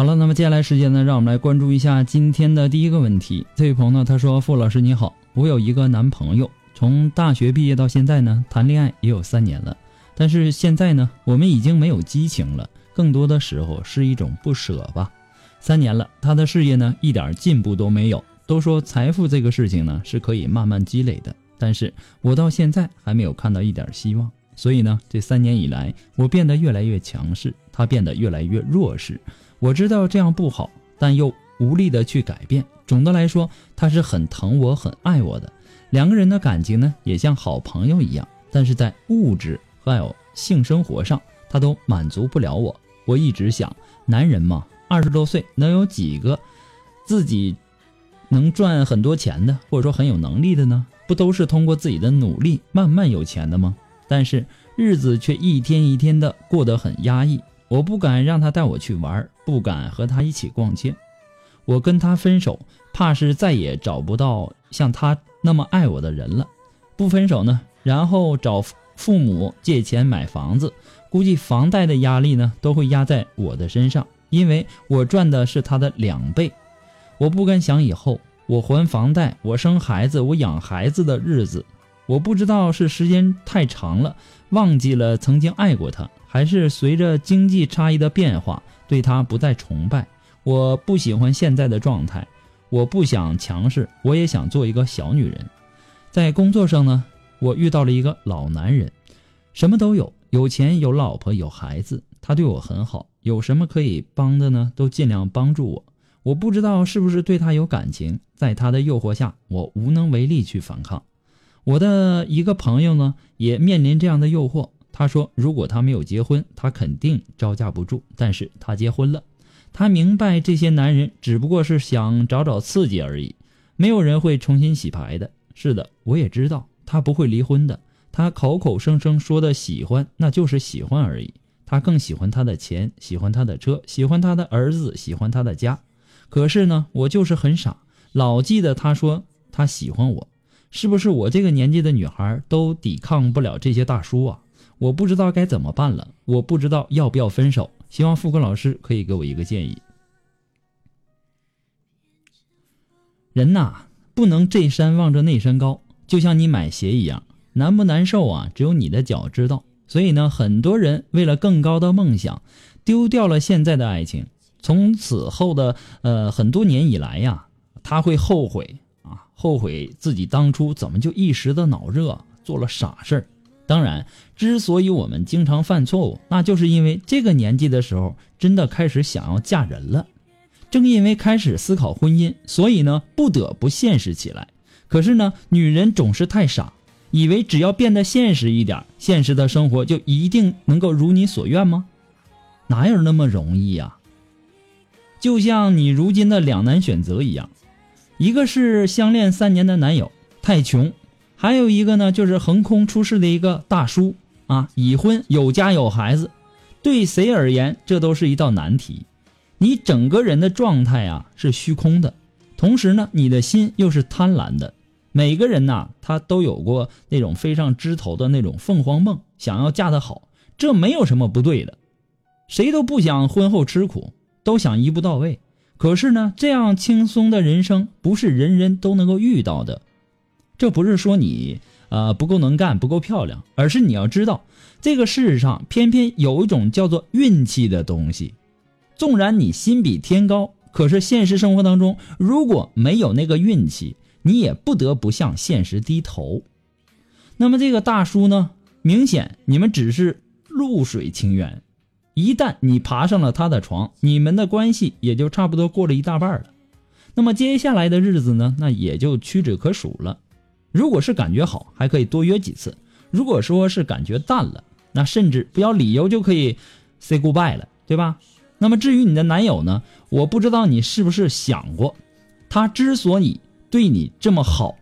好了，那么接下来时间呢，让我们来关注一下今天的第一个问题。这位朋友呢，他说：“傅老师你好，我有一个男朋友，从大学毕业到现在呢，谈恋爱也有三年了，但是现在呢，我们已经没有激情了，更多的时候是一种不舍吧。三年了，他的事业呢，一点进步都没有。都说财富这个事情呢，是可以慢慢积累的，但是我到现在还没有看到一点希望。所以呢，这三年以来，我变得越来越强势，他变得越来越弱势。”我知道这样不好，但又无力的去改变。总的来说，他是很疼我、很爱我的。两个人的感情呢，也像好朋友一样。但是在物质还有性生活上，他都满足不了我。我一直想，男人嘛，二十多岁能有几个自己能赚很多钱的，或者说很有能力的呢？不都是通过自己的努力慢慢有钱的吗？但是日子却一天一天的过得很压抑。我不敢让他带我去玩，不敢和他一起逛街。我跟他分手，怕是再也找不到像他那么爱我的人了。不分手呢，然后找父母借钱买房子，估计房贷的压力呢都会压在我的身上，因为我赚的是他的两倍。我不敢想以后我还房贷，我生孩子，我养孩子的日子。我不知道是时间太长了，忘记了曾经爱过他。还是随着经济差异的变化，对他不再崇拜。我不喜欢现在的状态，我不想强势，我也想做一个小女人。在工作上呢，我遇到了一个老男人，什么都有，有钱，有老婆，有孩子。他对我很好，有什么可以帮的呢，都尽量帮助我。我不知道是不是对他有感情，在他的诱惑下，我无能为力去反抗。我的一个朋友呢，也面临这样的诱惑。他说：“如果他没有结婚，他肯定招架不住。但是他结婚了，他明白这些男人只不过是想找找刺激而已，没有人会重新洗牌的。是的，我也知道他不会离婚的。他口口声声说的喜欢，那就是喜欢而已。他更喜欢他的钱，喜欢他的车，喜欢他的儿子，喜欢他的家。可是呢，我就是很傻，老记得他说他喜欢我。是不是我这个年纪的女孩都抵抗不了这些大叔啊？”我不知道该怎么办了，我不知道要不要分手，希望富贵老师可以给我一个建议。人呐，不能这山望着那山高，就像你买鞋一样，难不难受啊？只有你的脚知道。所以呢，很多人为了更高的梦想，丢掉了现在的爱情，从此后的呃很多年以来呀，他会后悔，后悔自己当初怎么就一时的脑热做了傻事儿。当然，之所以我们经常犯错误，那就是因为这个年纪的时候真的开始想要嫁人了。正因为开始思考婚姻，所以呢不得不现实起来。可是呢，女人总是太傻，以为只要变得现实一点，现实的生活就一定能够如你所愿吗？哪有那么容易呀？就像你如今的两难选择一样，一个是相恋三年的男友太穷。还有一个呢，就是横空出世的一个大叔啊，已婚有家有孩子，对谁而言这都是一道难题。你整个人的状态啊是虚空的，同时呢，你的心又是贪婪的。每个人呐，他都有过那种飞上枝头的那种凤凰梦，想要嫁得好，这没有什么不对的。谁都不想婚后吃苦，都想一步到位。可是呢，这样轻松的人生不是人人都能够遇到的。这不是说你呃不够能干、不够漂亮，而是你要知道，这个世上偏偏有一种叫做运气的东西。纵然你心比天高，可是现实生活当中如果没有那个运气，你也不得不向现实低头。那么这个大叔呢，明显你们只是露水情缘。一旦你爬上了他的床，你们的关系也就差不多过了一大半了。那么接下来的日子呢，那也就屈指可数了。如果是感觉好，还可以多约几次；如果说是感觉淡了，那甚至不要理由就可以 say goodbye 了，对吧？那么至于你的男友呢，我不知道你是不是想过，他之所以对你这么好，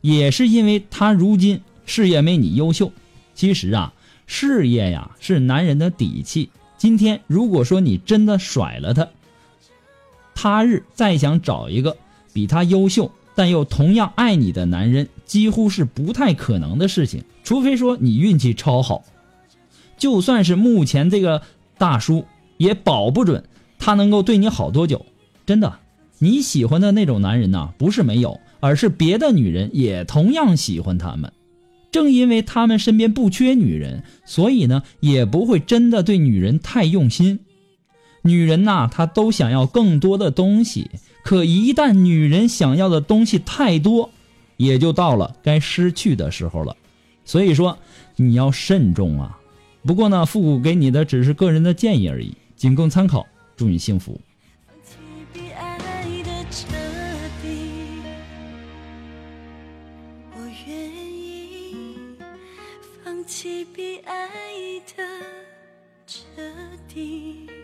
也是因为他如今事业没你优秀。其实啊，事业呀是男人的底气。今天如果说你真的甩了他，他日再想找一个比他优秀但又同样爱你的男人，几乎是不太可能的事情。除非说你运气超好，就算是目前这个大叔，也保不准他能够对你好多久。真的，你喜欢的那种男人呐，不是没有，而是别的女人也同样喜欢他们。正因为他们身边不缺女人，所以呢，也不会真的对女人太用心。女人呐，她都想要更多的东西，可一旦女人想要的东西太多，也就到了该失去的时候了。所以说，你要慎重啊。不过呢，复古给你的只是个人的建议而已，仅供参考。祝你幸福。比爱的彻底。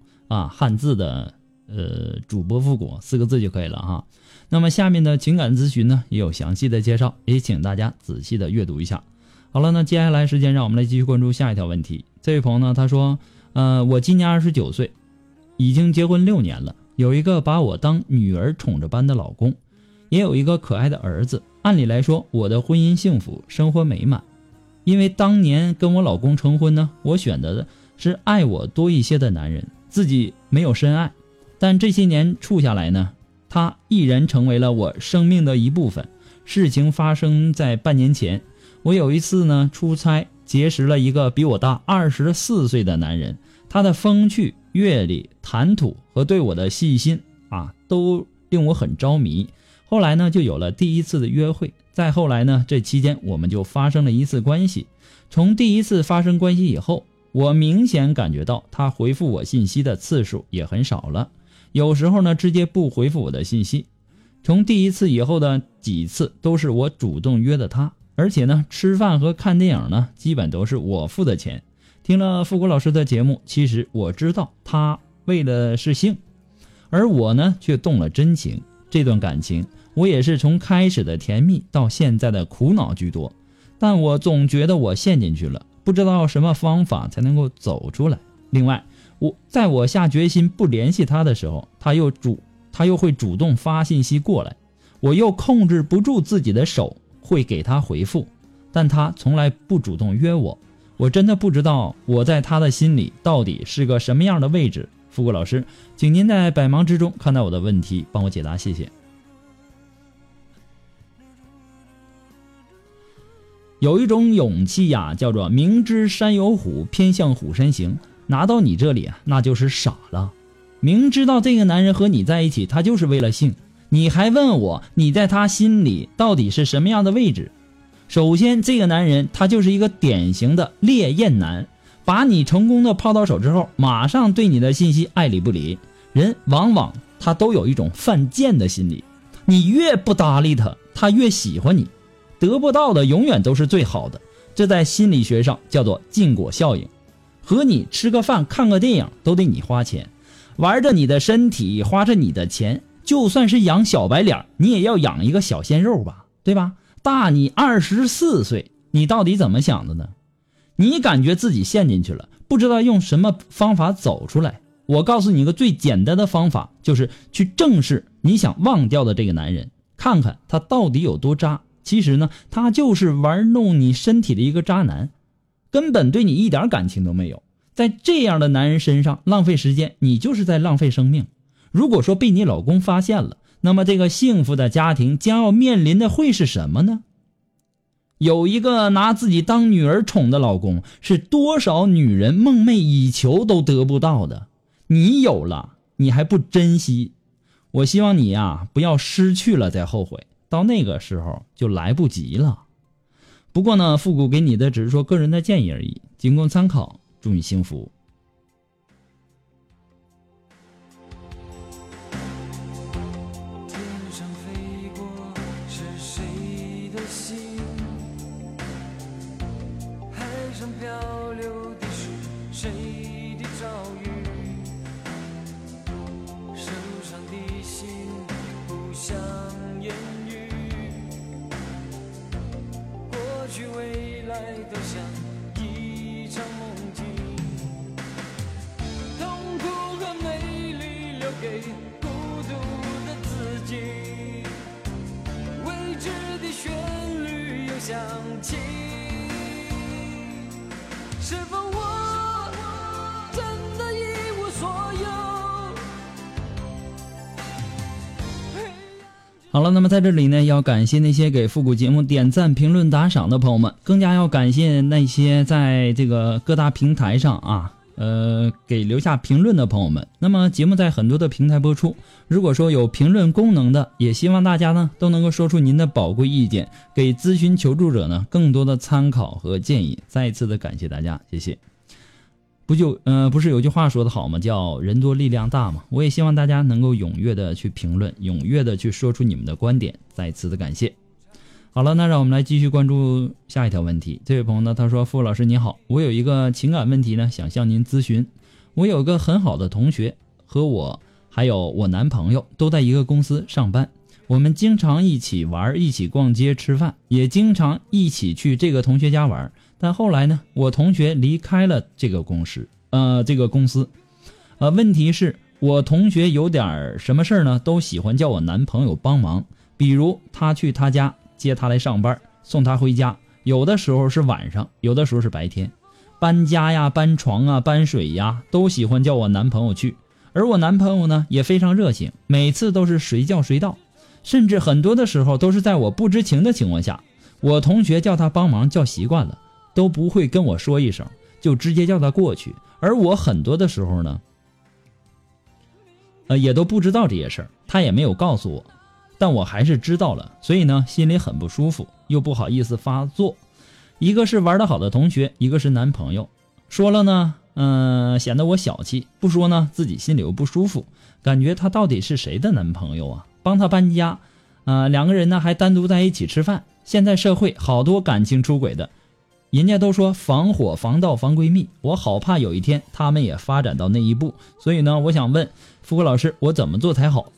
啊，汉字的呃主播复古四个字就可以了哈。那么下面的情感咨询呢也有详细的介绍，也请大家仔细的阅读一下。好了，那接下来时间让我们来继续关注下一条问题。这位朋友呢他说，呃，我今年二十九岁，已经结婚六年了，有一个把我当女儿宠着般的老公，也有一个可爱的儿子。按理来说，我的婚姻幸福，生活美满。因为当年跟我老公成婚呢，我选择的是爱我多一些的男人。自己没有深爱，但这些年处下来呢，他毅然成为了我生命的一部分。事情发生在半年前，我有一次呢出差，结识了一个比我大二十四岁的男人，他的风趣、阅历、谈吐和对我的细心啊，都令我很着迷。后来呢，就有了第一次的约会。再后来呢，这期间我们就发生了一次关系。从第一次发生关系以后。我明显感觉到他回复我信息的次数也很少了，有时候呢直接不回复我的信息。从第一次以后的几次都是我主动约的他，而且呢吃饭和看电影呢基本都是我付的钱。听了复古老师的节目，其实我知道他为的是性，而我呢却动了真情。这段感情我也是从开始的甜蜜到现在的苦恼居多，但我总觉得我陷进去了。不知道什么方法才能够走出来。另外，我在我下决心不联系他的时候，他又主他又会主动发信息过来，我又控制不住自己的手会给他回复，但他从来不主动约我。我真的不知道我在他的心里到底是个什么样的位置。富贵老师，请您在百忙之中看到我的问题，帮我解答，谢谢。有一种勇气呀，叫做明知山有虎，偏向虎山行。拿到你这里啊，那就是傻了。明知道这个男人和你在一起，他就是为了性，你还问我你在他心里到底是什么样的位置？首先，这个男人他就是一个典型的烈焰男，把你成功的泡到手之后，马上对你的信息爱理不理。人往往他都有一种犯贱的心理，你越不搭理他，他越喜欢你。得不到的永远都是最好的，这在心理学上叫做禁果效应。和你吃个饭、看个电影都得你花钱，玩着你的身体，花着你的钱，就算是养小白脸，你也要养一个小鲜肉吧，对吧？大你二十四岁，你到底怎么想的呢？你感觉自己陷进去了，不知道用什么方法走出来。我告诉你一个最简单的方法，就是去正视你想忘掉的这个男人，看看他到底有多渣。其实呢，他就是玩弄你身体的一个渣男，根本对你一点感情都没有。在这样的男人身上浪费时间，你就是在浪费生命。如果说被你老公发现了，那么这个幸福的家庭将要面临的会是什么呢？有一个拿自己当女儿宠的老公，是多少女人梦寐以求都得不到的。你有了，你还不珍惜？我希望你呀，不要失去了再后悔。到那个时候就来不及了。不过呢，复古给你的只是说个人的建议而已，仅供参考。祝你幸福。想起是否我真的一无所有？好了，那么在这里呢，要感谢那些给复古节目点赞、评论、打赏的朋友们，更加要感谢那些在这个各大平台上啊。呃，给留下评论的朋友们，那么节目在很多的平台播出。如果说有评论功能的，也希望大家呢都能够说出您的宝贵意见，给咨询求助者呢更多的参考和建议。再一次的感谢大家，谢谢。不就呃，不是有句话说的好吗？叫人多力量大嘛。我也希望大家能够踊跃的去评论，踊跃的去说出你们的观点。再次的感谢。好了，那让我们来继续关注下一条问题。这位朋友呢，他说：“傅老师你好，我有一个情感问题呢，想向您咨询。我有个很好的同学，和我还有我男朋友都在一个公司上班，我们经常一起玩，一起逛街吃饭，也经常一起去这个同学家玩。但后来呢，我同学离开了这个公司，呃，这个公司，呃，问题是，我同学有点什么事呢，都喜欢叫我男朋友帮忙，比如他去他家。”接他来上班，送他回家，有的时候是晚上，有的时候是白天。搬家呀、搬床啊、搬水呀，都喜欢叫我男朋友去。而我男朋友呢，也非常热情，每次都是随叫随到，甚至很多的时候都是在我不知情的情况下。我同学叫他帮忙叫习惯了，都不会跟我说一声，就直接叫他过去。而我很多的时候呢，呃，也都不知道这些事儿，他也没有告诉我。但我还是知道了，所以呢，心里很不舒服，又不好意思发作。一个是玩得好的同学，一个是男朋友，说了呢，嗯，显得我小气；不说呢，自己心里又不舒服，感觉他到底是谁的男朋友啊？帮他搬家，啊，两个人呢还单独在一起吃饭。现在社会好多感情出轨的，人家都说防火防盗防闺蜜，我好怕有一天他们也发展到那一步。所以呢，我想问富贵老师，我怎么做才好？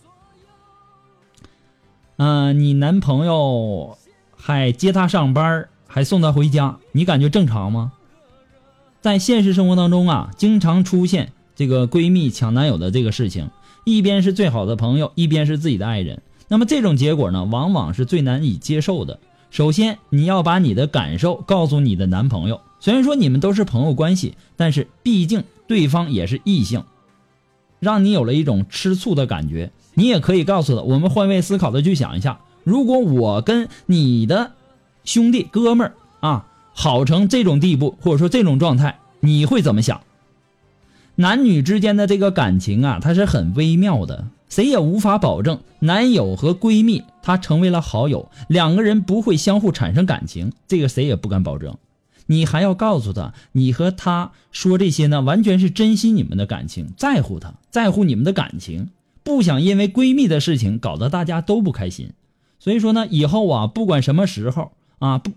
嗯，你男朋友还接她上班，还送她回家，你感觉正常吗？在现实生活当中啊，经常出现这个闺蜜抢男友的这个事情，一边是最好的朋友，一边是自己的爱人。那么这种结果呢，往往是最难以接受的。首先，你要把你的感受告诉你的男朋友。虽然说你们都是朋友关系，但是毕竟对方也是异性，让你有了一种吃醋的感觉。你也可以告诉他，我们换位思考的去想一下，如果我跟你的兄弟哥们儿啊好成这种地步，或者说这种状态，你会怎么想？男女之间的这个感情啊，它是很微妙的，谁也无法保证男友和闺蜜他成为了好友，两个人不会相互产生感情，这个谁也不敢保证。你还要告诉他，你和他说这些呢，完全是珍惜你们的感情，在乎他，在乎你们的感情，不想因为闺蜜的事情搞得大家都不开心。所以说呢，以后啊，不管什么时候啊，不，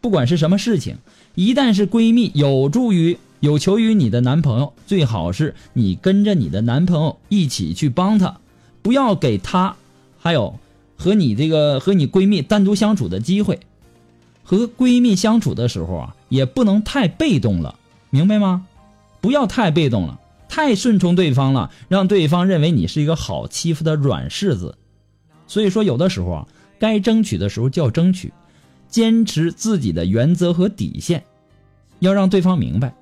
不管是什么事情，一旦是闺蜜有助于。有求于你的男朋友，最好是你跟着你的男朋友一起去帮他，不要给他还有和你这个和你闺蜜单独相处的机会。和闺蜜相处的时候啊，也不能太被动了，明白吗？不要太被动了，太顺从对方了，让对方认为你是一个好欺负的软柿子。所以说，有的时候啊，该争取的时候就要争取，坚持自己的原则和底线，要让对方明白。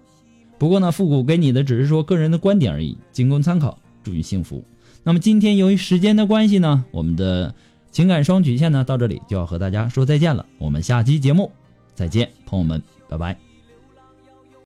不过呢，复古给你的只是说个人的观点而已，仅供参考。祝你幸福。那么今天由于时间的关系呢，我们的情感双曲线呢到这里就要和大家说再见了。我们下期节目再见，朋友们，拜拜。